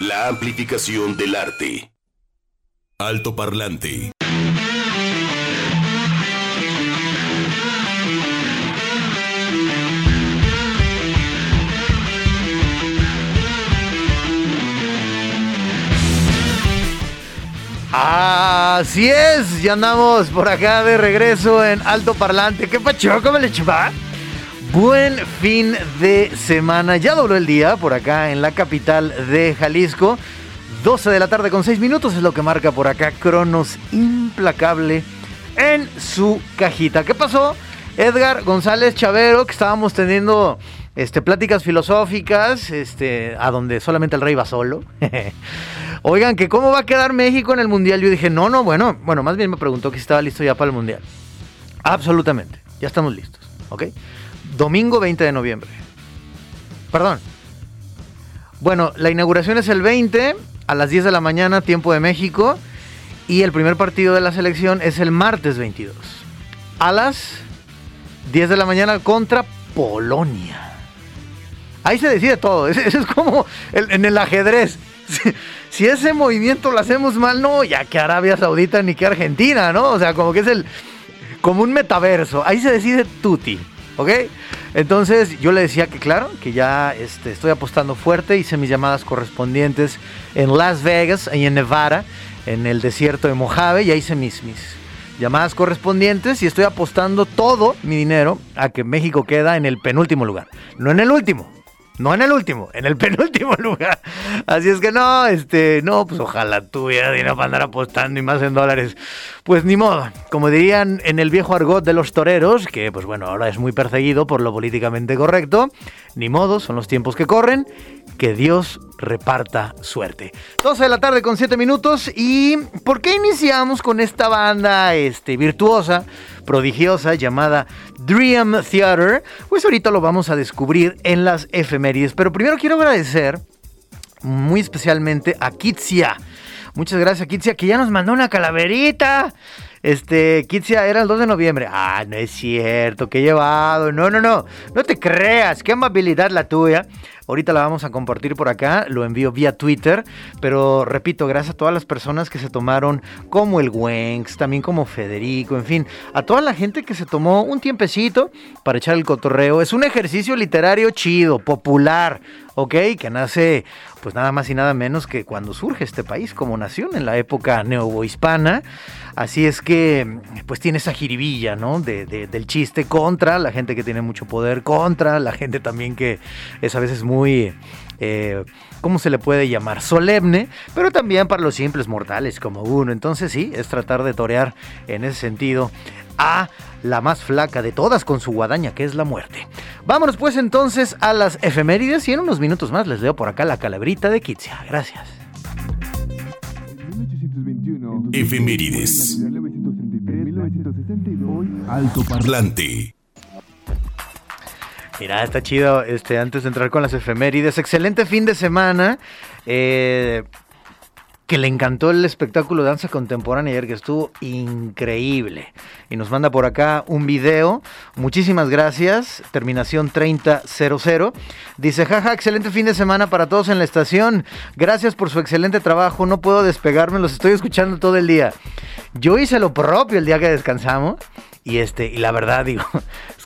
La amplificación del arte. Alto parlante. Así es, ya andamos por acá de regreso en Alto Parlante. ¿Qué pacho? ¿Cómo le chupa? Buen fin de semana. Ya dobló el día por acá en la capital de Jalisco. 12 de la tarde con 6 minutos es lo que marca por acá Cronos implacable en su cajita. ¿Qué pasó? Edgar González Chavero, que estábamos teniendo este, pláticas filosóficas, este, a donde solamente el rey va solo. Oigan, que cómo va a quedar México en el Mundial. Yo dije, no, no, bueno, bueno, más bien me preguntó que si estaba listo ya para el Mundial. Absolutamente, ya estamos listos, ¿ok? Domingo 20 de noviembre. Perdón. Bueno, la inauguración es el 20 a las 10 de la mañana, tiempo de México. Y el primer partido de la selección es el martes 22. A las 10 de la mañana contra Polonia. Ahí se decide todo. Eso es como en el ajedrez. Si, ese movimiento lo hacemos mal, no, ya que Arabia Saudita ni que Argentina, ¿no? O sea, como que es el. como un metaverso. Ahí se decide Tuti. ¿Ok? Entonces yo le decía que claro, que ya este, estoy apostando fuerte, hice mis llamadas correspondientes en Las Vegas y en Nevada, en el desierto de Mojave, ya hice mis, mis llamadas correspondientes y estoy apostando todo mi dinero a que México queda en el penúltimo lugar, no en el último, no en el último, en el penúltimo lugar. Así es que no, este, no, pues ojalá tuviera dinero para andar apostando y más en dólares. Pues ni modo, como dirían en el viejo argot de los toreros, que pues bueno, ahora es muy perseguido por lo políticamente correcto, ni modo, son los tiempos que corren, que Dios reparta suerte. 12 de la tarde con 7 minutos y ¿por qué iniciamos con esta banda este, virtuosa? prodigiosa llamada Dream Theater, pues ahorita lo vamos a descubrir en las efemérides. Pero primero quiero agradecer muy especialmente a Kitsia. Muchas gracias, Kitsia, que ya nos mandó una calaverita. Este, Kitsia era el 2 de noviembre. Ah, no es cierto, he llevado. No, no, no. No te creas, qué amabilidad la tuya. Ahorita la vamos a compartir por acá, lo envío vía Twitter, pero repito, gracias a todas las personas que se tomaron, como el Wenx, también como Federico, en fin, a toda la gente que se tomó un tiempecito para echar el cotorreo. Es un ejercicio literario chido, popular, ¿ok? Que nace pues nada más y nada menos que cuando surge este país como nación en la época neohispana. Así es que pues tiene esa jiribilla, ¿no? De, del chiste contra la gente que tiene mucho poder, contra la gente también que es a veces muy... Eh, ¿cómo se le puede llamar? Solemne, pero también para los simples mortales como uno. Entonces sí, es tratar de torear en ese sentido a la más flaca de todas con su guadaña, que es la muerte. Vámonos pues entonces a las efemérides y en unos minutos más les leo por acá la calabrita de Kitsia. Gracias. Efemérides. Alto parlante. Mira, está chido. Este, antes de entrar con las efemérides, excelente fin de semana. Eh, que le encantó el espectáculo de danza contemporánea ayer, que estuvo increíble. Y nos manda por acá un video. Muchísimas gracias. Terminación 3000. Dice, jaja, excelente fin de semana para todos en la estación. Gracias por su excelente trabajo. No puedo despegarme, los estoy escuchando todo el día. Yo hice lo propio el día que descansamos. Y este, y la verdad, digo,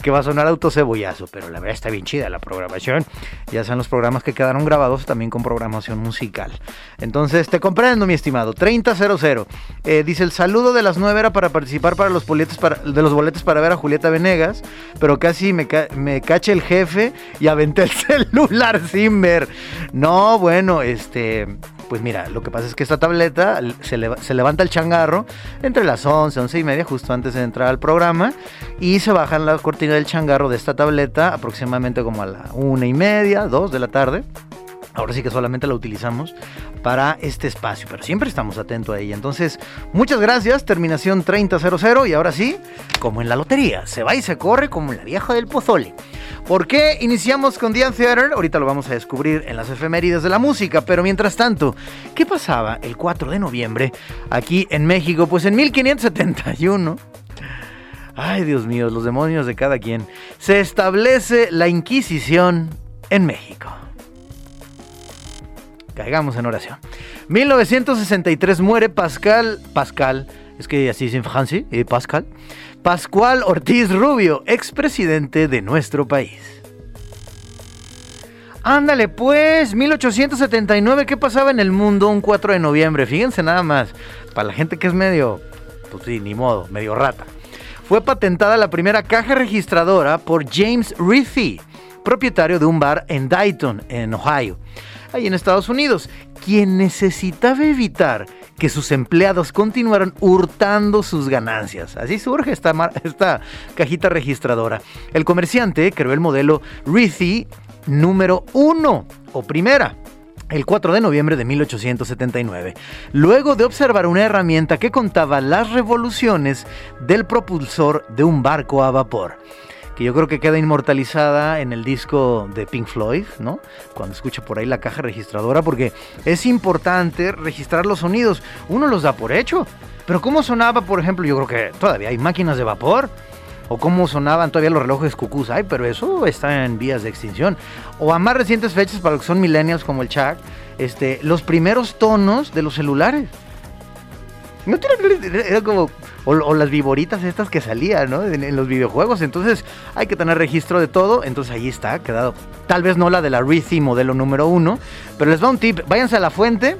que va a sonar autocebollazo, pero la verdad está bien chida la programación. Ya sean los programas que quedaron grabados también con programación musical. Entonces, te comprendo, mi estimado. 3000. Eh, dice el saludo de las 9 era para participar para los boletos para, de los boletos para ver a Julieta Venegas, pero casi me, me cache el jefe y aventé el celular sin ver. No, bueno, este pues mira, lo que pasa es que esta tableta se, levanta el changarro entre las 11, 11 y media, justo antes de entrar al programa, y se baja la cortina del changarro de esta tableta aproximadamente como a la una y media, 2 de la tarde. Ahora sí que solamente la utilizamos para este espacio, pero siempre estamos atentos a ella. Entonces, muchas gracias, terminación 3000 y ahora sí, como en la lotería, se va y se corre como la vieja del pozole. ¿Por qué iniciamos con Diane Theater? Ahorita lo vamos a descubrir en las efemérides de la música, pero mientras tanto, ¿qué pasaba el 4 de noviembre aquí en México? Pues en 1571 Ay, Dios mío, los demonios de cada quien. Se establece la Inquisición en México. caigamos en oración. 1963 muere Pascal, Pascal, es que así es en francés, eh, Pascal, Pascual Ortiz Rubio, expresidente de nuestro país. Ándale pues, 1879, ¿qué pasaba en el mundo un 4 de noviembre? Fíjense nada más, para la gente que es medio, pues sí, ni modo, medio rata. Fue patentada la primera caja registradora por James Rithy, propietario de un bar en Dayton, en Ohio, ahí en Estados Unidos, quien necesitaba evitar que sus empleados continuaran hurtando sus ganancias. Así surge esta, cajita registradora. El comerciante creó el modelo Rithy número 1 o primera el 4 de noviembre de 1879, luego de observar una herramienta que contaba las revoluciones del propulsor de un barco a vapor que yo creo que queda inmortalizada en el disco de Pink Floyd, ¿no? Cuando escucha por ahí la caja registradora, porque es importante registrar los sonidos. Uno los da por hecho, pero ¿cómo sonaba, por ejemplo? Yo creo que todavía hay máquinas de vapor. O cómo sonaban todavía los relojes cucús. Ay, pero eso está en vías de extinción. O a más recientes fechas, para los que son millennials como el Chuck, este, los primeros tonos de los celulares. No era como o, las viboritas estas que salían, ¿no? En, los videojuegos. Entonces hay que tener registro de todo. Entonces ahí está, quedado. Tal vez no la de la Rithy modelo número uno, pero les va un tip. Váyanse a la fuente.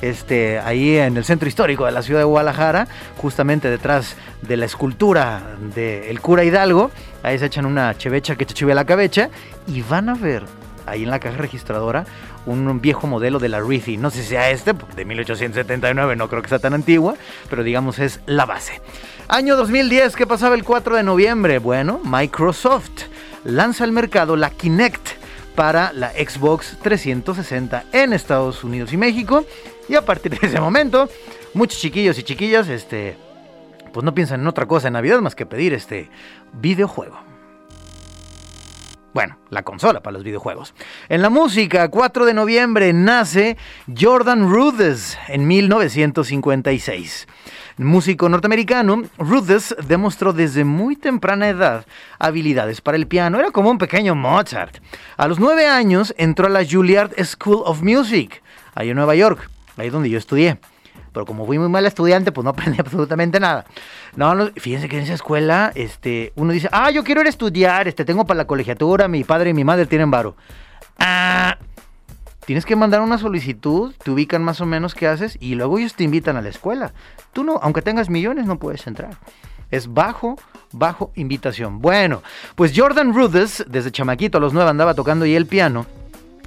Este, ahí en el centro histórico de la ciudad de Guadalajara, justamente detrás de la escultura del cura Hidalgo, ahí se echan una chevecha que te chive la cabecha y van a ver ahí en la caja registradora un viejo modelo de la Rithy. No sé si sea este, de 1879, no creo que sea tan antigua, pero digamos es la base. Año 2010, ¿qué pasaba el 4 de noviembre? Bueno, Microsoft lanza al mercado la Kinect para la Xbox 360 en Estados Unidos y México. Y a partir de ese momento, muchos chiquillos y chiquillas, este, pues no piensan en otra cosa en Navidad más que pedir este videojuego. Bueno, la consola para los videojuegos. En la música, 4 de noviembre nace Jordan Rudess en 1956. Músico norteamericano, Rudess demostró desde muy temprana edad habilidades para el piano. Era como un pequeño Mozart. A los 9 años entró a la Juilliard School of Music, ahí en Nueva York, ahí donde yo estudié pero como fui muy mal estudiante, pues no aprendí absolutamente nada. No, fíjense que en esa escuela, este, uno dice, ah, yo quiero ir a estudiar, este, tengo para la colegiatura, mi padre y mi madre tienen varo. Ah, tienes que mandar una solicitud, te ubican más o menos qué haces y luego ellos te invitan a la escuela. Tú no, aunque tengas millones, no puedes entrar. Es bajo, bajo invitación. Bueno, pues Jordan Rudess, desde chamaquito a los nueve andaba tocando y el piano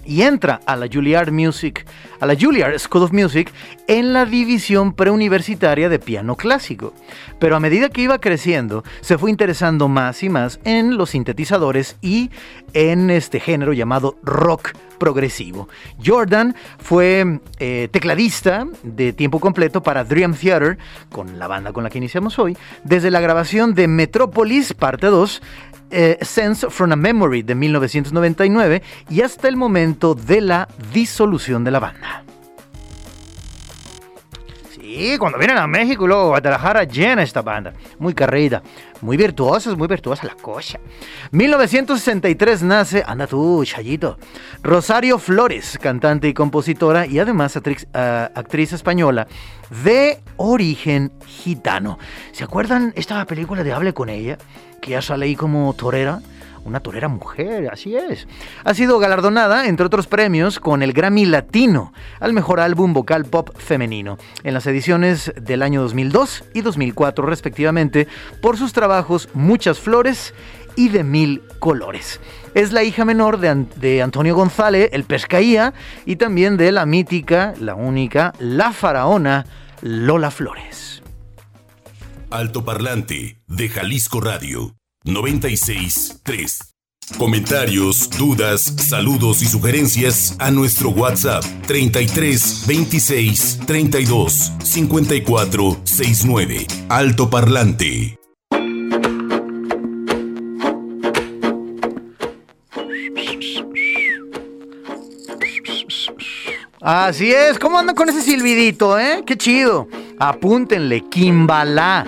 y entra a la Juilliard Music, a la Juilliard School of Music en la división preuniversitaria de piano clásico. Pero a medida que iba creciendo, se fue interesando más y más en los sintetizadores y en este género llamado rock progresivo. Jordan fue eh, tecladista de tiempo completo para Dream Theater, con la banda con la que iniciamos hoy, desde la grabación de Metropolis Parte 2 eh, Sense from a Memory de 1999 y hasta el momento de la disolución de la banda. Sí, cuando vienen a México y luego Guadalajara llena esta banda. Muy carrera, muy virtuosa, muy virtuosa la cosa. 1963 nace, anda tú, Chayito, Rosario Flores, cantante y compositora y además ah, actriz española de origen gitano. ¿Se acuerdan esta película de Hable con ella? Que ya sale ahí como torera. Una torera mujer, así es. Ha sido galardonada, entre otros premios, con el Grammy Latino al mejor álbum vocal pop femenino, en las ediciones del año 2002 y 2004 respectivamente, por sus trabajos Muchas Flores y de Mil Colores. Es la hija menor de, de, Antonio González, el Pescaía, y también de la mítica, la única, la faraona Lola Flores. Alto Parlante de Jalisco Radio 96.3. Comentarios, dudas, saludos y sugerencias a nuestro WhatsApp 33 26 32 54 69. Alto Parlante. Así es, ¿cómo anda con ese silbidito, eh? Qué chido. Apúntenle, Kimbalá.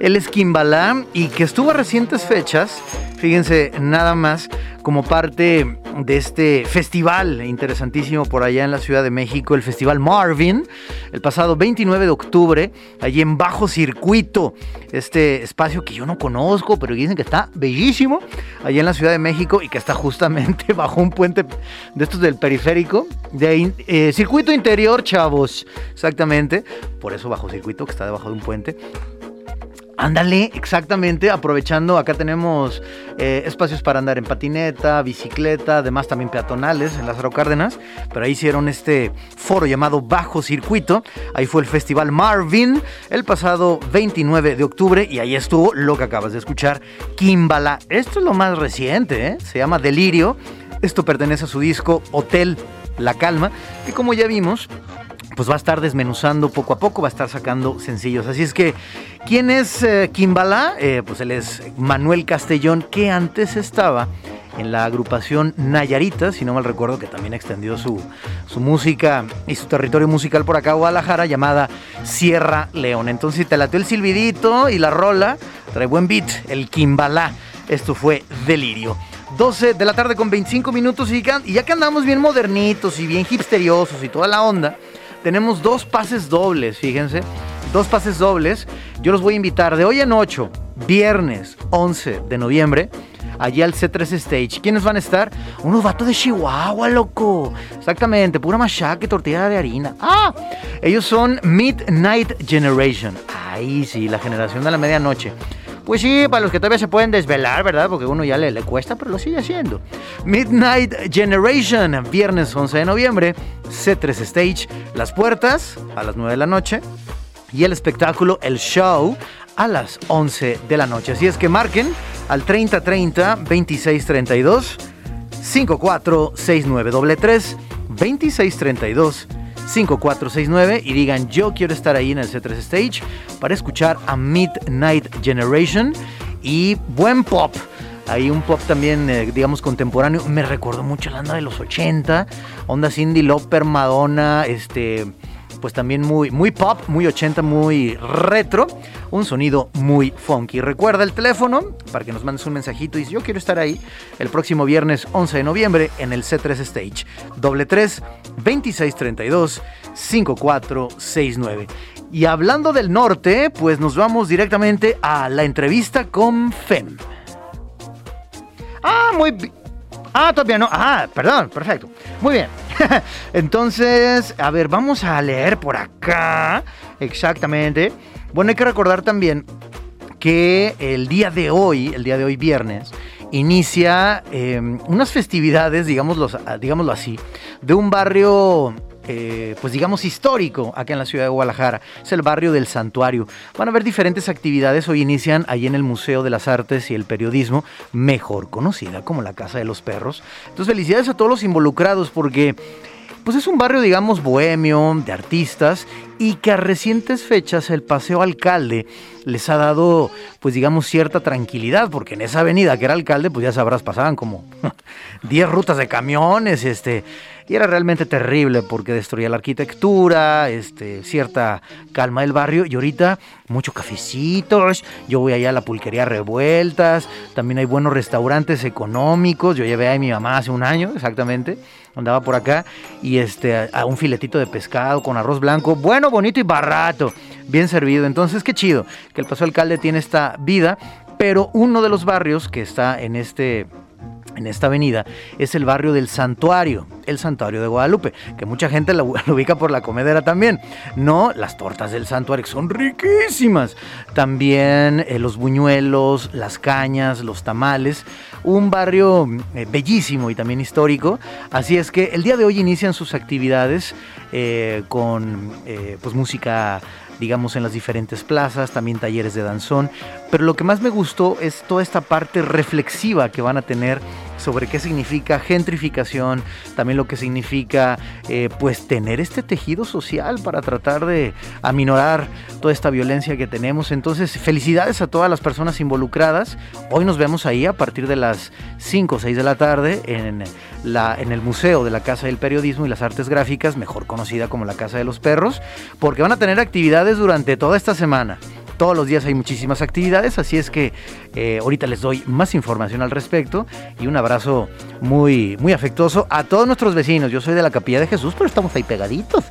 Él es Kimbalá y que estuvo a recientes fechas, fíjense, nada más como parte de este festival interesantísimo por allá en la Ciudad de México, el Festival Marvin, el pasado 29 de octubre, allí en Bajo Circuito, este espacio que yo no conozco, pero dicen que está bellísimo, allá en la Ciudad de México y que está justamente bajo un puente de estos del periférico, de eh, circuito interior, chavos, exactamente, por eso Bajo Circuito, que está debajo de un puente. Ándale, exactamente, aprovechando, acá tenemos eh, espacios para andar en patineta, bicicleta, además también peatonales en Lázaro Cárdenas, pero ahí hicieron este foro llamado Bajo Circuito, ahí fue el Festival Marvin el pasado 29 de octubre y ahí estuvo lo que acabas de escuchar, Kimbala. Esto es lo más reciente, ¿eh? se llama Delirio, esto pertenece a su disco Hotel La Calma, que como ya vimos, pues va a estar desmenuzando poco a poco, va a estar sacando sencillos. Así es que, ¿quién es eh, Kimbala? Eh, pues él es Manuel Castellón, que antes estaba en la agrupación Nayarita, si no mal recuerdo, que también extendió su, su música y su territorio musical por acá, Guadalajara, llamada Sierra León. Entonces, si te latió el silbidito y la rola, trae buen beat, el Kimbala. Esto fue Delirio. 12 de la tarde con 25 minutos y ya que andamos bien modernitos y bien hipsteriosos y toda la onda, tenemos dos pases dobles, fíjense. Dos pases dobles. Yo los voy a invitar de hoy en 8, viernes 11 de noviembre, allí al C3 Stage. ¿Quiénes van a estar? Unos vatos de Chihuahua, loco. Exactamente, pura machaca tortilla de harina. Ah, ellos son Midnight Generation. Ahí sí, la generación de la medianoche. Pues sí, para los que todavía se pueden desvelar, ¿verdad? Porque uno ya le, cuesta, pero lo sigue haciendo. Midnight Generation, viernes 11 de noviembre, C3 Stage, las puertas a las 9 de la noche y el espectáculo, el show, a las 11 de la noche. Así es que marquen al 3030 2632 5469 3 2632 5469 y digan yo quiero estar ahí en el C3 Stage para escuchar a Midnight Generation y buen pop. Hay un pop también, eh, digamos, contemporáneo. Me recuerdo mucho la onda de los 80, onda Cindy Lauper, Madonna, este, pues también muy, muy pop, muy 80, muy retro, un sonido muy funky. Recuerda el teléfono para que nos mandes un mensajito y yo quiero estar ahí el próximo viernes 11 de noviembre en el C3 Stage, doble 3 2632 5469. Y hablando del norte, pues nos vamos directamente a la entrevista con FEM. Ah, muy bien. Ah, todavía no. Ah, perdón, perfecto. Muy bien. Entonces, a ver, vamos a leer por acá. Exactamente. Bueno, hay que recordar también que el día de hoy, el día de hoy viernes, inicia em, unas festividades, digámoslo, digámoslo así, de un barrio eh, pues digamos histórico acá en la ciudad de Guadalajara. Es el barrio del Santuario. Van a haber diferentes actividades. Hoy inician ahí en el Museo de las Artes y el Periodismo, mejor conocida como la Casa de los Perros. Entonces felicidades a todos los involucrados porque pues es un barrio, digamos, bohemio, de artistas, y que a recientes fechas el Paseo Alcalde les ha dado, pues digamos, cierta tranquilidad, porque en esa avenida que era alcalde, pues ya sabrás, pasaban como 10 rutas de camiones, este, y era realmente terrible porque destruía la arquitectura, este, cierta calma del barrio. Y ahorita mucho cafecitos, yo voy allá a la pulquería Revueltas, también hay buenos restaurantes económicos, yo llevé a mi mamá hace un año exactamente, andaba por acá. Y este, a un filetito de pescado con arroz blanco, bueno, bonito y barato, bien servido, entonces qué chido que el Paso Alcalde tiene esta vida, pero uno de los barrios que está en este en esta avenida es el barrio del Santuario, el Santuario de Guadalupe, que mucha gente lo, ubica por la comedera también. No, las tortas del Santuario son riquísimas. También eh, los buñuelos, las cañas, los tamales. Un barrio eh, bellísimo y también histórico. Así es que el día de hoy inician sus actividades eh, con pues música digamos, en las diferentes plazas, también talleres de danzón. Pero lo que más me gustó es toda esta parte reflexiva que van a tener sobre qué significa gentrificación, también lo que significa eh, pues tener este tejido social para tratar de aminorar toda esta violencia que tenemos. Entonces, felicidades a todas las personas involucradas. Hoy nos vemos ahí a partir de las 5 o 6 de la tarde en, la, en el Museo de la Casa del Periodismo y las Artes Gráficas, mejor conocida como la Casa de los Perros, porque van a tener actividades durante toda esta semana todos los días hay muchísimas actividades, así es que eh, ahorita les doy más información al respecto y un abrazo muy, muy afectuoso a todos nuestros vecinos. Yo soy de la Capilla de Jesús, pero estamos ahí pegaditos.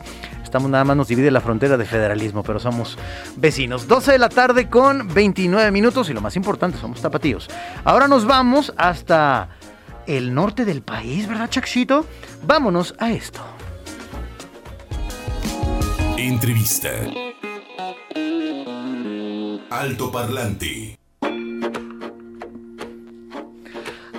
Estamos nada más, nos divide la frontera de federalismo, pero somos vecinos. 12 de la tarde con 29 minutos y lo más importante, somos tapatíos. Ahora nos vamos hasta el norte del país, ¿verdad, Chachito? Vámonos a esto. Entrevista. Alto Parlante.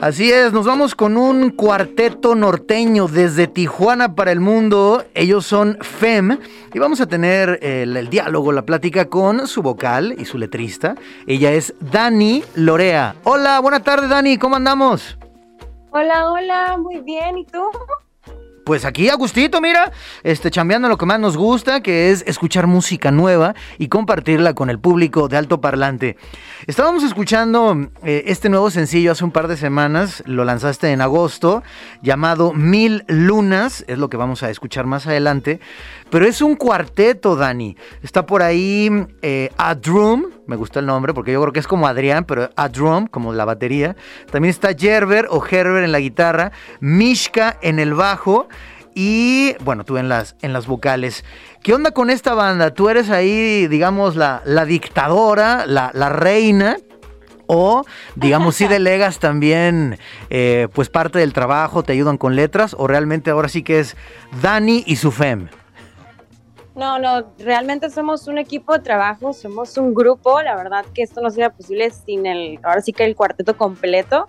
Así es, nos vamos con un cuarteto norteño desde Tijuana para el mundo. Ellos son FEM y vamos a tener el, el, diálogo, la plática con su vocal y su letrista. Ella es Dani Lorea. Hola, buena tarde Dani, ¿cómo andamos? Hola, hola, muy bien, ¿y tú? Pues aquí Agustito, mira, este, chambeando lo que más nos gusta, que es escuchar música nueva y compartirla con el público de alto parlante. Estábamos escuchando eh, este nuevo sencillo hace un par de semanas, lo lanzaste en agosto, llamado Mil Lunas, es lo que vamos a escuchar más adelante, pero es un cuarteto, Dani. Está por ahí eh, Adrum, me gusta el nombre porque yo creo que es como Adrián, pero Adrum, como la batería. También está Gerber o Gerber en la guitarra, Mishka en el bajo y bueno, tú en las, en las vocales. ¿Qué onda con esta banda? Tú eres ahí, digamos, la, la dictadora, la, la reina o digamos si delegas también eh, pues parte del trabajo, te ayudan con letras o realmente ahora sí que es Dani y su FEM. No, no, realmente somos un equipo de trabajo, somos un grupo, la verdad que esto no sería posible sin el, ahora sí que el cuarteto completo.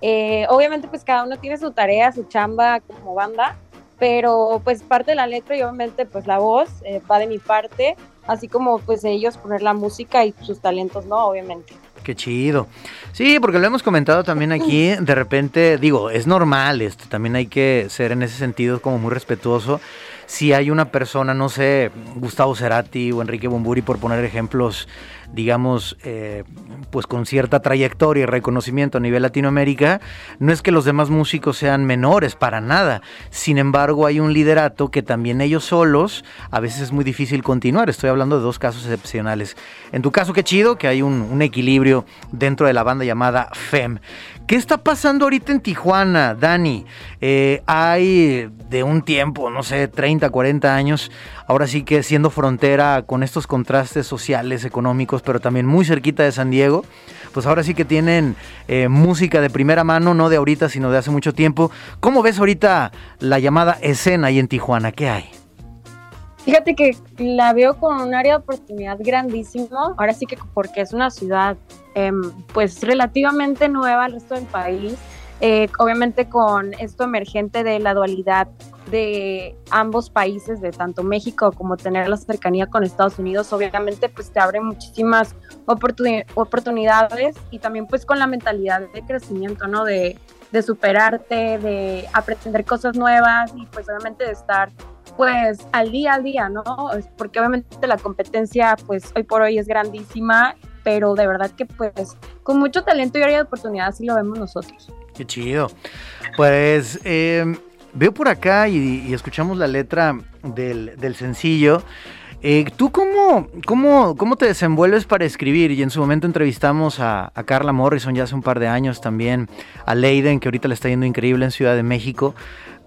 Eh, obviamente pues cada uno tiene su tarea, su chamba como banda, pero pues parte de la letra y obviamente pues la voz eh, va de mi parte, así como pues ellos poner la música y sus talentos, ¿no? Obviamente. Qué chido. Sí, porque lo hemos comentado también aquí, de repente, digo, es normal esto, también hay que ser en ese sentido como muy respetuoso. Si hay una persona, no sé, Gustavo Cerati o Enrique Bomburi, por poner ejemplos, digamos, eh, pues con cierta trayectoria y reconocimiento a nivel Latinoamérica, no es que los demás músicos sean menores, para nada. Sin embargo, hay un liderato que también ellos solos a veces es muy difícil continuar. Estoy hablando de dos casos excepcionales. En tu caso, qué chido que hay un, un equilibrio dentro de la banda llamada FEM. ¿Qué está pasando ahorita en Tijuana, Dani? Eh, hay de un tiempo, no sé, 30, 40 años, ahora sí que siendo frontera con estos contrastes sociales, económicos, pero también muy cerquita de San Diego, pues ahora sí que tienen eh, música de primera mano, no de ahorita, sino de hace mucho tiempo. ¿Cómo ves ahorita la llamada escena ahí en Tijuana? ¿Qué hay? Fíjate que la veo con un área de oportunidad grandísimo, ahora sí que porque es una ciudad eh, pues relativamente nueva al resto del país, eh, obviamente con esto emergente de la dualidad de ambos países, de tanto México como tener la cercanía con Estados Unidos, obviamente pues te abre muchísimas oportunidades y también pues con la mentalidad de crecimiento, ¿no? De, de superarte, de aprender cosas nuevas y pues obviamente de estar pues al día a día, ¿no? Porque obviamente la competencia pues hoy por hoy es grandísima, pero de verdad que pues con mucho talento y área de oportunidad así lo vemos nosotros. Qué chido. Pues eh, veo por acá y, y, escuchamos la letra del, del sencillo. Eh, ¿Tú cómo, cómo, cómo, te desenvuelves para escribir? Y en su momento entrevistamos a, a, Carla Morrison ya hace un par de años también, a Leiden, que ahorita le está yendo increíble en Ciudad de México.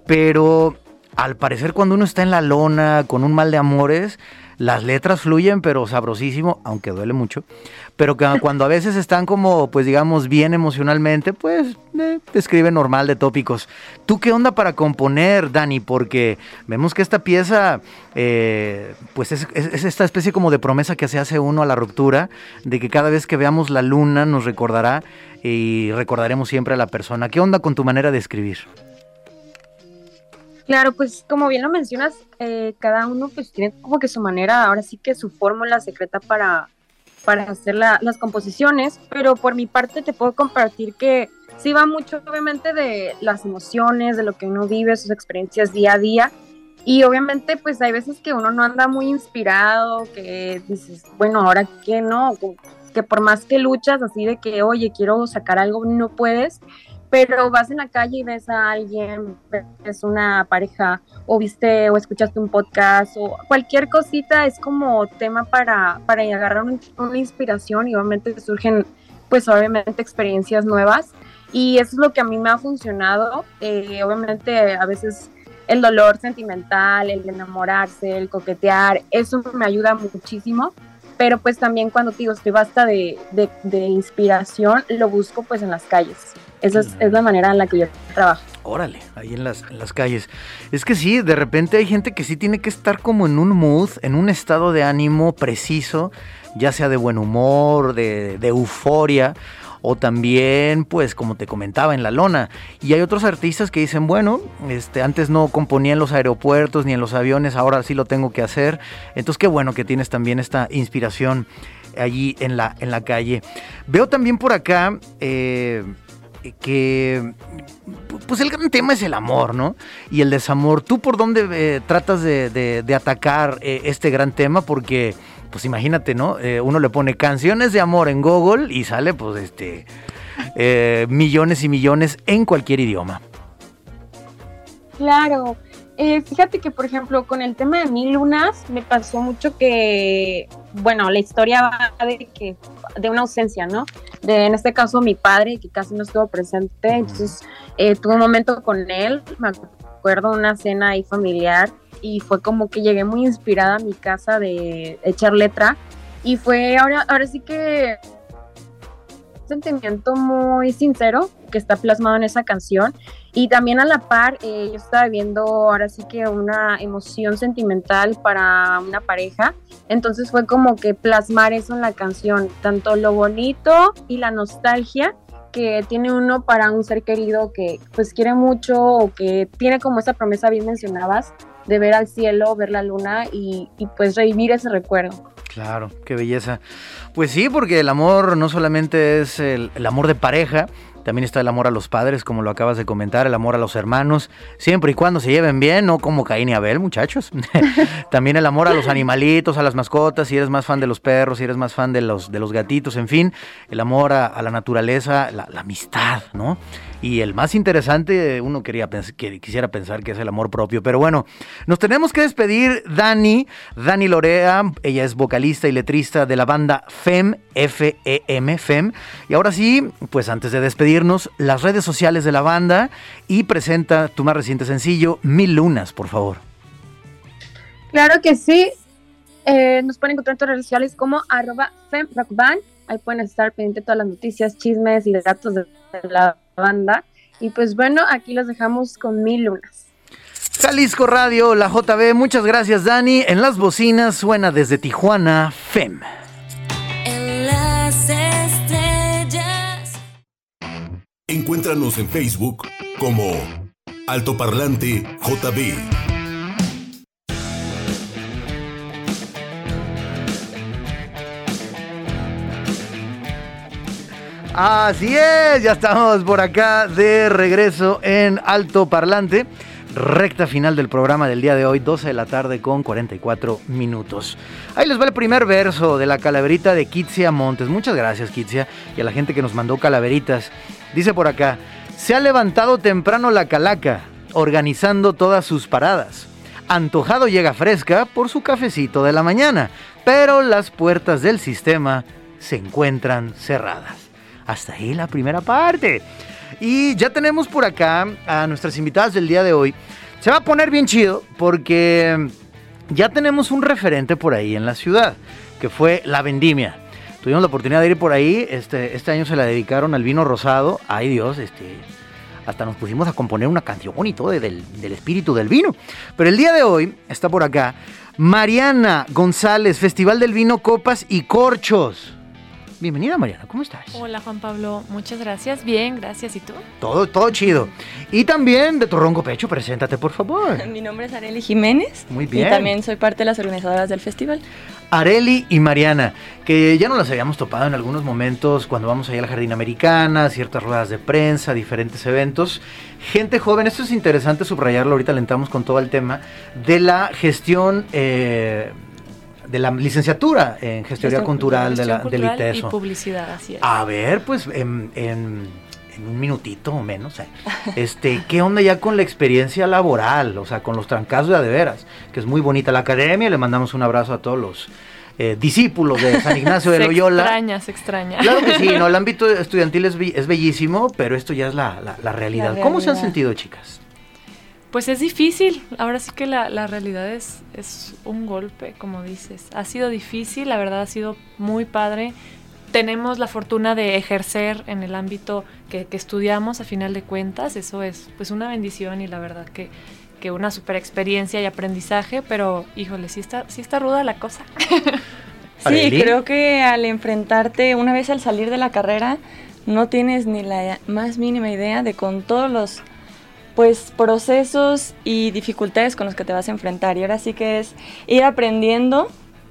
Pero al parecer cuando uno está en la lona con un mal de amores, las letras fluyen, pero sabrosísimo, aunque duele mucho. Pero cuando a veces están como, pues digamos, bien emocionalmente, pues eh, escribe normal de tópicos. ¿Tú qué onda para componer, Dani? Porque vemos que esta pieza, eh, pues es, es, es, esta especie como de promesa que se hace uno a la ruptura, de que cada vez que veamos la luna nos recordará y recordaremos siempre a la persona. ¿Qué onda con tu manera de escribir? Claro, pues como bien lo mencionas, eh, cada uno pues tiene como que su manera, ahora sí que su fórmula secreta para, para hacer la, las composiciones, pero por mi parte te puedo compartir que sí va mucho obviamente de las emociones, de lo que uno vive, sus experiencias día a día, y obviamente pues hay veces que uno no anda muy inspirado, que dices, bueno, ahora qué no, que por más que luchas así de que, oye, quiero sacar algo, no puedes, pero vas en la calle y ves a alguien, ves una pareja o viste o escuchaste un podcast o cualquier cosita es como tema para, para agarrar una inspiración y obviamente surgen pues obviamente experiencias nuevas y eso es lo que a mí me ha funcionado. Eh, obviamente a veces el dolor sentimental, el enamorarse, el coquetear, eso me ayuda muchísimo pero pues también cuando digo estoy basta de, de, inspiración, lo busco pues en las calles. Esa es, la manera en la que yo trabajo. Órale, ahí en las, en las calles. Es que sí, de repente hay gente que sí tiene que estar como en un mood, en un estado de ánimo preciso, ya sea de buen humor, de, de euforia, o también, pues, como te comentaba, en la lona. Y hay otros artistas que dicen, bueno, este, antes no componía en los aeropuertos ni en los aviones, ahora sí lo tengo que hacer. Entonces, qué bueno que tienes también esta inspiración allí en la, en la calle. Veo también por acá... Eh, que pues el gran tema es el amor, ¿no? Y el desamor. ¿Tú por dónde eh, tratas de, atacar eh, este gran tema? Porque pues imagínate, ¿no? Eh, uno le pone canciones de amor en Google y sale, pues, este, millones y millones en cualquier idioma. Claro. Fíjate que, por ejemplo, con el tema de Mil Lunas, me pasó mucho que, bueno, la historia va de que de una ausencia, ¿no? De, en este caso, mi padre, que casi no estuvo presente, entonces tuve un momento con él, me acuerdo una cena ahí familiar, y fue como que llegué muy inspirada a mi casa de echar letra y fue ahora, ahora sí que sentimiento muy sincero que está plasmado en esa canción y también a la par eh, yo estaba viendo ahora sí que una emoción sentimental para una pareja entonces fue como que plasmar eso en la canción tanto lo bonito y la nostalgia que tiene uno para un ser querido que pues quiere mucho o que tiene como esa promesa bien mencionabas de ver al cielo, ver la luna y, pues revivir ese recuerdo. Claro, qué belleza. Pues sí, porque el amor no solamente es el, amor de pareja, también está el amor a los padres, como lo acabas de comentar, el amor a los hermanos, siempre y cuando se lleven bien, no como Caín y Abel, muchachos. también el amor a los animalitos, a las mascotas, si eres más fan de los perros, si eres más fan de los, de los gatitos, en fin, el amor a, la naturaleza, la, la amistad, ¿no? Y el más interesante, uno quería que quisiera pensar que es el amor propio. Pero bueno, nos tenemos que despedir, Dani, Dani Lorea. Ella es vocalista y letrista de la banda FEM, F-E-M, FEM. Y ahora sí, pues antes de las redes sociales de la banda y presenta tu más reciente sencillo, Mil Lunas, por favor. Claro que sí. Eh, nos pueden encontrar en todas redes sociales como arroba femrockband. Ahí pueden estar pendientes de todas las noticias, chismes y datos de la banda. Y pues bueno, aquí los dejamos con mil lunas. Jalisco Radio, la JB, muchas gracias Dani. En las bocinas suena desde Tijuana, FEM. Encuéntranos en Facebook como Altoparlante JB. Así es, ya estamos por acá de regreso en Alto Parlante. Recta final del programa del día de hoy, 12 de la tarde con 44 minutos. Ahí les va el primer verso de la calaverita de Kitsia Montes. Muchas gracias, Kitsia, y a la gente que nos mandó calaveritas. Dice por acá: Se ha levantado temprano la calaca, organizando todas sus paradas. Antojado llega fresca por su cafecito de la mañana, pero las puertas del sistema se encuentran cerradas. Hasta ahí la primera parte. Y ya tenemos por acá a nuestras invitadas del día de hoy. Se va a poner bien chido porque ya tenemos un referente por ahí en la ciudad, que fue la vendimia. Tuvimos la oportunidad de ir por ahí, este, este año se la dedicaron al vino rosado. Ay Dios, este, hasta nos pusimos a componer una canción y todo del, del espíritu del vino. Pero el día de hoy está por acá Mariana González, Festival del Vino, Copas y Corchos. Bienvenida Mariana, ¿cómo estás? Hola Juan Pablo, muchas gracias. Bien, gracias. ¿Y tú? Todo, todo chido. Y también de tu ronco pecho, preséntate por favor. Mi nombre es Areli Jiménez. Muy bien. Y también soy parte de las organizadoras del festival. Areli y Mariana, que ya no las habíamos topado en algunos momentos cuando vamos allá a la Jardín Americana, ciertas ruedas de prensa, diferentes eventos. Gente joven, esto es interesante subrayarlo, ahorita le entramos con todo el tema de la gestión eh, de la licenciatura en Gestoría Cultural, de la, del ITESO. Y publicidad, así es. A ver, pues en, en un minutito o menos. eh. Este, ¿qué onda ya con la experiencia laboral? O sea, con los trancazos de veras, que es muy bonita la academia. Le mandamos un abrazo a todos los eh, discípulos de San Ignacio de se Loyola. extraña, se extraña. Claro que sí, no, el ámbito estudiantil es, es bellísimo, pero esto ya es la, la- la realidad. La ¿Cómo se han realidad. sentido, chicas? Pues es difícil, ahora sí que la, la realidad es, es un golpe, como dices. Ha sido difícil, la verdad ha sido muy padre. Tenemos la fortuna de ejercer en el ámbito que, que estudiamos a final de cuentas, eso es pues una bendición y la verdad que, que una super experiencia y aprendizaje, pero híjole, sí está, sí está ruda la cosa. Sí, Arely. creo que al enfrentarte, una vez al salir de la carrera, no tienes ni la más mínima idea de con todos los pues procesos y dificultades con los que te vas a enfrentar. Y ahora sí que es ir aprendiendo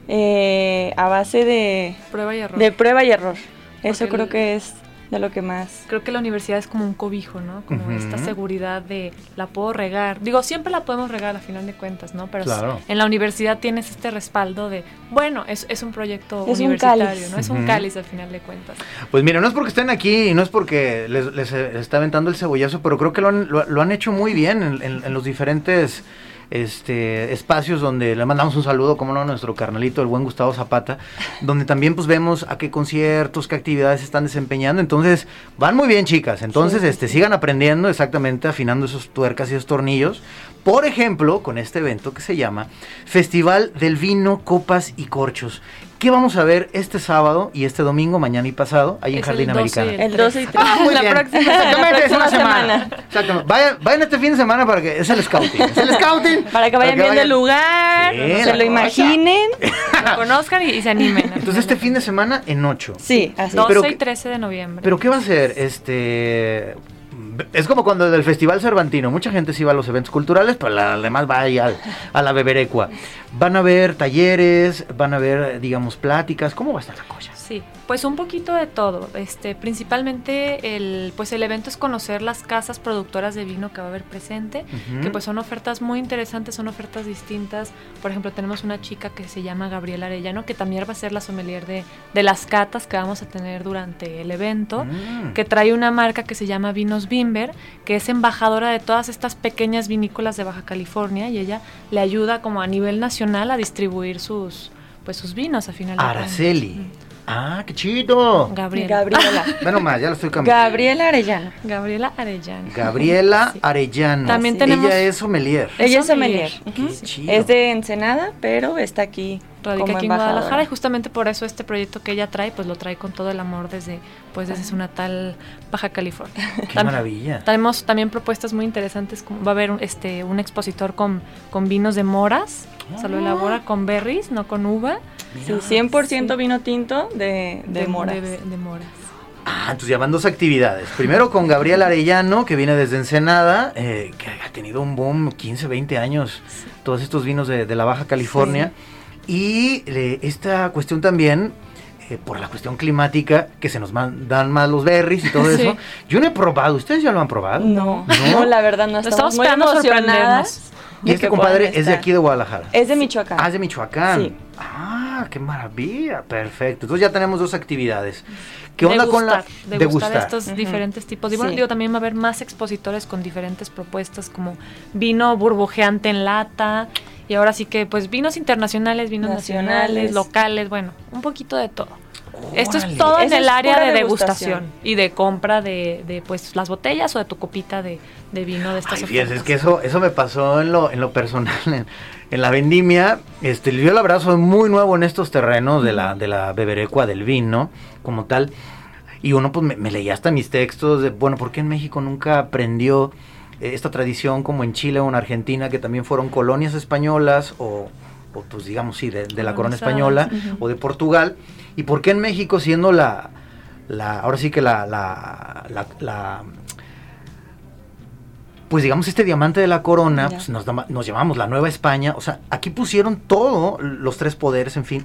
eh, a base de, Prueba y error. de prueba y error. Eso Porque creo el- que es de lo que más. Creo que la universidad es como un cobijo, ¿no? Como esta seguridad de la puedo regar. Digo, siempre la podemos regar a final de cuentas, ¿no? Pero Claro. en la universidad tienes este respaldo de, bueno, es, es un proyecto Es un universitario, cáliz. ¿no? Es un cáliz al final de cuentas. Pues mira, no es porque estén aquí y no es porque les, les, eh, les está aventando el cebollazo, pero creo que lo han, lo, lo han hecho muy bien en, en- en los diferentes este, espacios donde le mandamos un saludo, como no, a nuestro carnalito, el buen Gustavo Zapata, donde también pues vemos a qué conciertos, qué actividades están desempeñando. Entonces, van muy bien, chicas. Entonces, Sí, este, sigan aprendiendo exactamente, afinando esos tuercas y esos tornillos. Por ejemplo, con este evento que se llama Festival del Vino, Copas y Corchos. ¿Qué vamos a ver este sábado y este domingo, mañana y pasado, ahí en Es Jardín el 12 y Americana? el El 12 y 13. Ah, muy la bien. próxima, la Exactamente, es una próxima semana. semana. Exactamente. Vayan, vayan este fin de semana para que es el scouting. Es el scouting. Para que vayan viendo el lugar, Sí, se lo cosa. imaginen. Lo conozcan y, y se animen. Entonces este fin de semana en 8. Sí, así. 12 Pero y que- 13 de noviembre. Pero ¿qué va a ser? Este es como cuando del Festival Cervantino, mucha gente sí va a los eventos culturales, pero la demás va ahí al- a la beberecua. Van a ver talleres, van a ver, digamos, pláticas, ¿cómo va a estar la cosa? Sí, pues un poquito de todo. Este, principalmente el, pues el evento es conocer las casas productoras de vino que va a haber presente, que pues son ofertas muy interesantes, son ofertas distintas. Por ejemplo, tenemos una chica que se llama Gabriela Arellano, que también va a ser la sommelier de, de las catas que vamos a tener durante el evento. Mm. que trae una marca que se llama Vinos Que es embajadora de todas estas pequeñas vinícolas de Baja California y ella le ayuda como a nivel nacional a distribuir sus pues sus vinos a final de. Araceli. Ah, qué chido. Gabriela. Gabriela. Bueno, más, ya lo estoy cambiando. Gabriela Arellano. Gabriela Arellano. Gabriela Sí. Arellano. También Sí. tenemos- Ella es sommelier. Ella es sommelier. sommelier. Qué chido. Es de Ensenada, pero está aquí Radica como aquí en. Guadalajara y justamente por eso este proyecto que ella trae, pues lo trae con todo el amor desde, pues desde su natal Baja California. Qué maravilla. Tenemos también propuestas muy interesantes, como va a haber un- este, un expositor con, con vinos de moras, o sea, lo elabora con berries, no con uva. Sí, 100% vino tinto de, de, moras. De, de moras. Ah, entonces ya van dos actividades. Primero con Gabriel Arellano, que viene desde Ensenada, eh, que ha tenido un boom 15, 20 años, todos estos vinos de, de la Baja California. Y eh, esta cuestión también, eh, por la cuestión climática, que se nos man- dan más los berries y todo Sí. eso. Yo no he probado, ¿ustedes ya lo han probado? No, ¿No? no, la verdad no estamos, estamos muy sorprendernos. Y este que compadre es de aquí de Guadalajara. Es de Michoacán. Ah, es de Michoacán. Sí. Ah, qué maravilla. Perfecto. Entonces ya tenemos dos actividades. ¿Qué onda con la degustar, degustar estos diferentes tipos? Y bueno, Sí. digo, también va a haber más expositores con diferentes propuestas como vino burbujeante en lata y ahora sí que pues vinos internacionales, vinos nacionales, Nacionales. locales, bueno, un poquito de todo. Esto es todo en el área de degustación. degustación y de compra de, de, pues las botellas o de tu copita de, de vino de estas Ay, es que eso, eso me pasó en lo, en lo personal, en, en la vendimia. Este, yo la verdad soy muy nuevo en estos terrenos de la, de la beberecua, del vino, como tal. Y uno pues me, me leía hasta mis textos de, bueno, ¿por qué en México nunca aprendió eh, esta tradición como en Chile o en Argentina, que también fueron colonias españolas o, o, pues digamos sí, de, de la corona española o de Portugal? ¿Y por qué en México siendo la, la ahora sí que la, la, la- la- pues digamos este diamante de la corona, pues nos, nos llamamos la Nueva España, o sea, aquí pusieron todo, los tres poderes, en fin,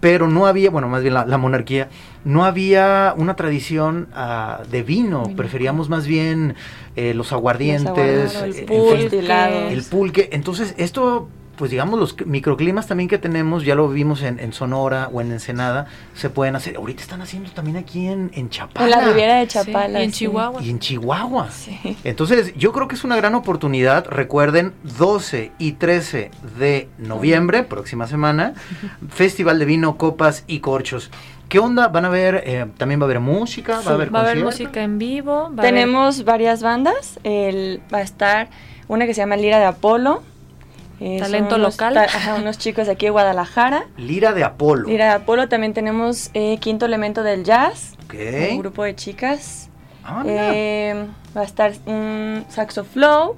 pero no había, bueno, más bien la, la monarquía, no había una tradición ah, de vino, Vino. preferíamos más bien eh, los aguardientes, aguardientes, eh, en fin, el pulque, entonces esto pues digamos, los microclimas también que tenemos, ya lo vimos en, Sonora o en Ensenada, se pueden hacer. Ahorita están haciendo también aquí en, en Chapala. En la Riviera de Chapala. y en Chihuahua. Y en Chihuahua. Entonces, yo creo que es una gran oportunidad. Recuerden, 12 y 13 de noviembre, próxima semana, Festival de Vino, Copas y Corchos. ¿Qué onda? ¿Van a ver, eh, también va a haber música? ¿Va a haber Va a haber música en vivo. Tenemos varias bandas. El, va a estar una que se llama Lira de Apolo. Eh, Talento local. unos chicos de aquí de Guadalajara. Lira de Apolo. Lira de Apolo. También tenemos eh, Quinto Elemento del Jazz. Un grupo de chicas. Ah, va a estar un Saxo Flow.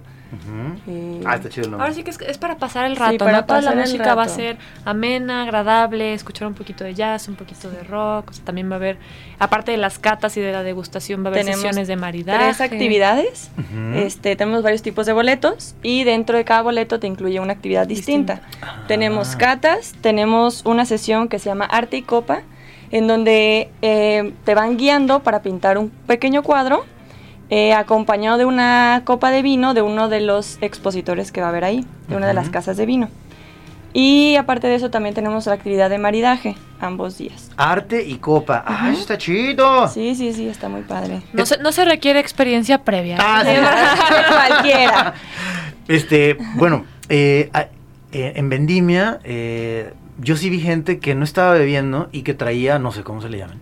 Ah, está chido Ahora sí que es, para pasar el rato, ¿no? Toda la música va a ser amena, agradable, escuchar un poquito de jazz, un poquito de rock. también va a haber, aparte de las catas y de la degustación, va a haber sesiones de maridaje. Tres actividades. este, tenemos varios tipos de boletos y dentro de cada boleto te incluye una actividad distinta. Tenemos ah. catas, tenemos una sesión que se llama Arte y Copa, en donde eh, te van guiando para pintar un pequeño cuadro eh, acompañado de una copa de vino de uno de los expositores que va a haber ahí, de una de las casas de vino. Y aparte de eso también tenemos la actividad de maridaje ambos días. Arte y copa. ¡Ah, eso está chido! Sí, sí, sí, está muy padre. No se, no se requiere experiencia previa. Ah, Cualquiera. Este, bueno, eh, eh, en Vendimia yo sí vi gente que no estaba bebiendo y que traía, no sé cómo se le llaman,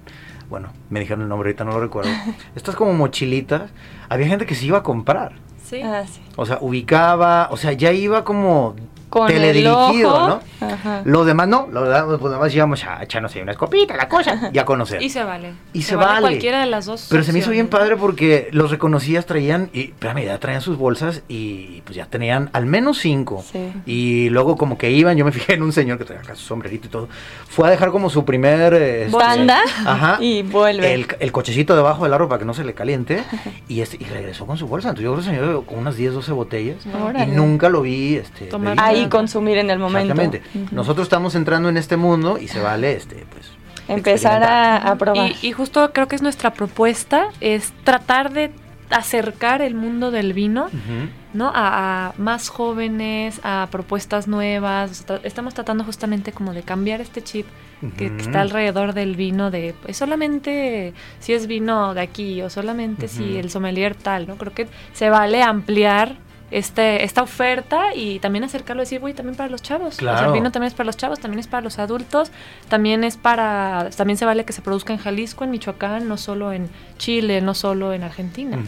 bueno, me dijeron el nombre, ahorita no lo recuerdo. Estas como mochilitas, había gente que se iba a comprar. Sí. Ah, sí. O sea, ubicaba, o sea, ya iba como con teledirigido, ¿no? Ajá. Lo demás no, lo demás, pues íbamos a echarnos ahí una escopita, la cosa, y a conocer. Y se vale. Y se, vale. Cualquiera de las dos. Pero se me hizo bien padre porque los reconocías, traían, y espérame, ya traían sus bolsas y pues ya tenían al menos cinco. Sí. Y luego como que iban, yo me fijé en un señor que traía acá su sombrerito y todo, fue a dejar como su primer... Este, Banda. Ajá. Y vuelve. El, el, cochecito debajo del árbol para que no se le caliente y, este, y regresó con su bolsa. Entonces yo creo que el señor con unas 10, 12 botellas y nunca lo vi este, ahí consumir en el momento. Exactamente. Nosotros estamos entrando en este mundo y se vale, este, pues. Empezar a, probar. Y, justo creo que es nuestra propuesta, es tratar de acercar el mundo del vino, ¿no? A, más jóvenes, a propuestas nuevas. estamos tratando justamente como de cambiar este chip que, está alrededor del vino, de pues, solamente si es vino de aquí o solamente si el sommelier tal, ¿no? Creo que se vale ampliar este, esta oferta y también acercarlo a decir, güey, también para los chavos. Claro. el vino también es para los chavos, también es para los adultos, también es para, también se vale que se produzca en Jalisco, en Michoacán, no solo en Chile, no solo en Argentina.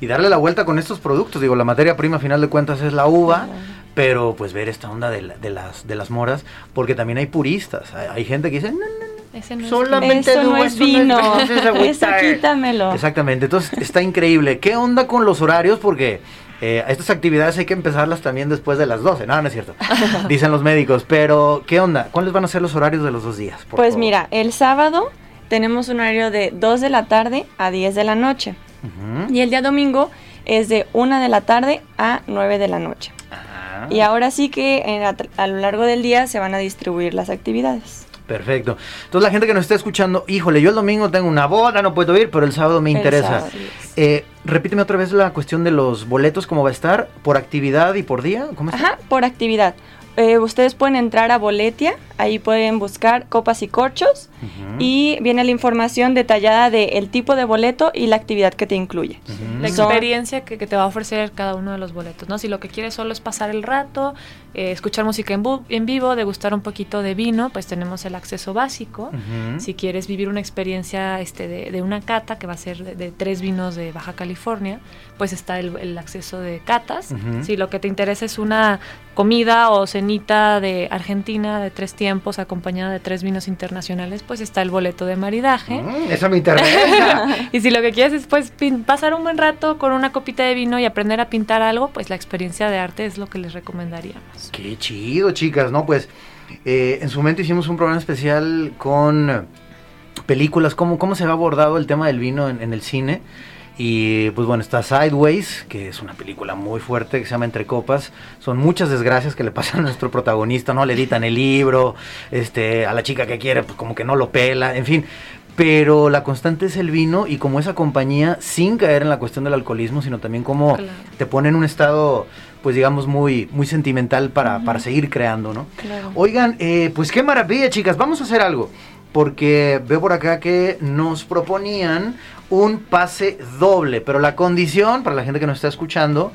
Y darle la vuelta con estos productos, digo, la materia prima a final de cuentas es la uva. Pero pues ver esta onda de, las, de las moras, porque también hay puristas, hay, gente que dice, no, no, no, solamente eso no es vino, eso quítamelo. Exactamente, entonces está increíble. ¿Qué onda con los horarios? Porque eh, estas actividades hay que empezarlas también después de las 12. No, no es cierto. Dicen los médicos. Pero, ¿qué onda? ¿Cuáles van a ser los horarios de los dos días? Pues mira, el sábado tenemos un horario de 2 de la tarde a 10 de la noche. Y el día domingo es de 1 de la tarde a 9 de la noche. Ah. Y ahora sí que a, lo largo del día se van a distribuir las actividades. Perfecto. Entonces la gente que nos está escuchando, híjole, yo el domingo tengo una boda, no puedo ir, pero el sábado me interesa. Eh, repíteme otra vez la cuestión de los boletos, ¿cómo va a estar? ¿Por actividad y por día? ¿Cómo Ajá, por actividad. Eh, ustedes pueden entrar a Boletia, ahí pueden buscar copas y corchos y viene la información detallada del tipo de boleto y la actividad que te incluye. La experiencia que, te va a ofrecer cada uno de los boletos, ¿no? Si lo que quieres solo es pasar el rato, eh, escuchar música en, en, vivo, degustar un poquito de vino, pues tenemos el acceso básico. Si quieres vivir una experiencia este, de, una cata, que va a ser de, tres vinos de Baja California, pues está el, acceso de catas. Si lo que te interesa es una comida o cenita de Argentina de tres tiempos acompañada de tres vinos internacionales, pues está el boleto de maridaje. Mm, eso me interesa. y si lo que quieres es pues pasar un buen rato con una copita de vino y aprender a pintar algo, pues la experiencia de arte es lo que les recomendaríamos. Qué chido, chicas, ¿no? Pues eh, en su momento hicimos un programa especial con películas, cómo, cómo se ha abordado el tema del vino en, el cine. Y pues bueno, está Sideways, que es una película muy fuerte que se llama Entre Copas. Son muchas desgracias que le pasan a nuestro protagonista, ¿no? Le editan el libro, este, a la chica que quiere, pues como que no lo pela, en fin. pero la constante es el vino y como esa compañía, sin caer en la cuestión del alcoholismo, sino también como Claro. te pone en un estado, pues digamos, muy, muy sentimental para, para seguir creando, ¿no? Claro. Oigan, eh, pues qué maravilla, chicas. Vamos a hacer algo. Porque veo por acá que nos proponían un pase doble. Pero la condición, para la gente que nos está escuchando,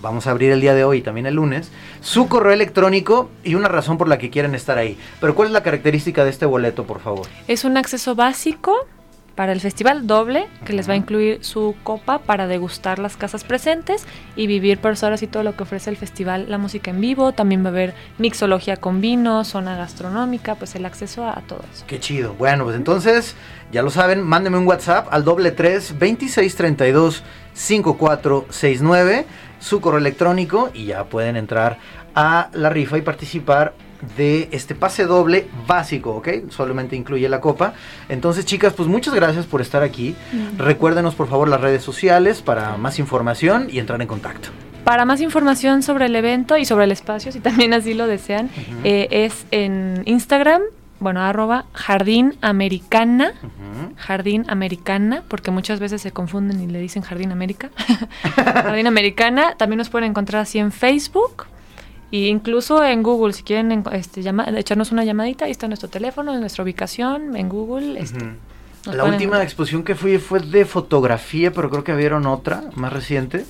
vamos a abrir el día de hoy y también el lunes, su correo electrónico y una razón por la que quieren estar ahí. Pero ¿cuál es la característica de este boleto, por favor? Es un acceso básico para el festival doble que les va a incluir su copa para degustar las casas presentes y vivir por horas y todo lo que ofrece el festival, la música en vivo, también va a haber mixología con vino, zona gastronómica, pues el acceso a, a todo eso. Qué chido. Bueno, pues entonces, ya lo saben, mándenme un WhatsApp al doble tres 2632 5469, su correo electrónico y ya pueden entrar a la rifa y participar de este pase doble básico, ¿ok? Solamente incluye la copa. Entonces, chicas, pues muchas gracias por estar aquí. Recuérdenos, por favor, las redes sociales para más información y entrar en contacto. Para más información sobre el evento y sobre el espacio, si también así lo desean, eh, es en Instagram, bueno, arroba jardín americana, jardín americana, porque muchas veces se confunden y le dicen jardín américa. jardín americana, también nos pueden encontrar así en Facebook. E incluso en Google, si quieren en- este, llama- echarnos una llamadita, ahí está nuestro teléfono, nuestra ubicación, en Google. este, La última encontrar. exposición que fui fue de fotografía, pero creo que vieron otra más reciente.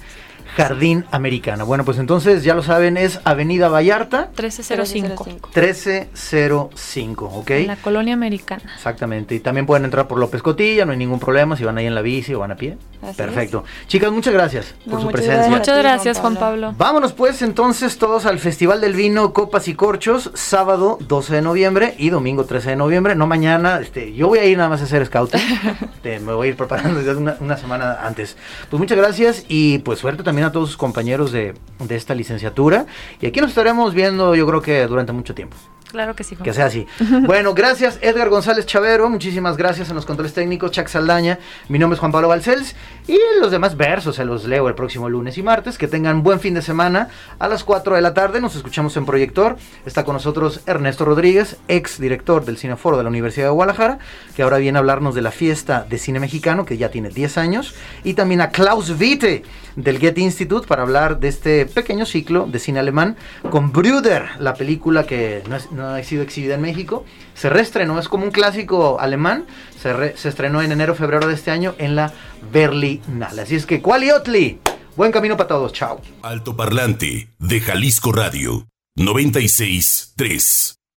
Jardín Americana. Bueno, pues entonces ya lo saben, es Avenida Vallarta 1305, 1305, ¿ok? en la colonia americana. Exactamente. Y también pueden entrar por López Cotilla, no hay ningún problema si van ahí en la bici o van a pie. Así Perfecto. Chicas, muchas gracias por su muchas presencia. gracias. Muchas gracias, Juan Pablo. Pablo. Vámonos pues entonces todos al Festival del Vino Copas y Corchos, sábado 12 de noviembre y domingo 13 de noviembre, no mañana, este, yo voy a ir nada más a hacer scouting, Este, me voy a ir preparando desde una, una semana antes. Pues muchas gracias y pues suerte también a todos sus compañeros de, de esta licenciatura y aquí nos estaremos viendo yo creo que durante mucho tiempo. Claro que sí, Juan Que sea así. Bueno, gracias Edgar González Chavero, muchísimas gracias en los controles técnicos, Chuck Saldaña, mi nombre es Juan Pablo Balcells y los demás versos se los leo el próximo lunes y martes. Que tengan buen fin de semana a las 4 de la tarde, nos escuchamos en Proyector. Está con nosotros Ernesto Rodríguez, ex director del Cineforo de la Universidad de Guadalajara, que ahora viene a hablarnos de la fiesta de cine mexicano, que ya tiene 10 años, y también a Klaus Witte del Goethe Institute para hablar de este pequeño ciclo de cine alemán con Brüder, la película que no, ha sido exhibida en México. Se reestrenó, es como un clásico alemán, se, se estrenó en enero, febrero de este año en la Berlinale. Así es que, Qualiotli, buen camino para todos, chao. Alto Parlante de Jalisco Radio 96.3.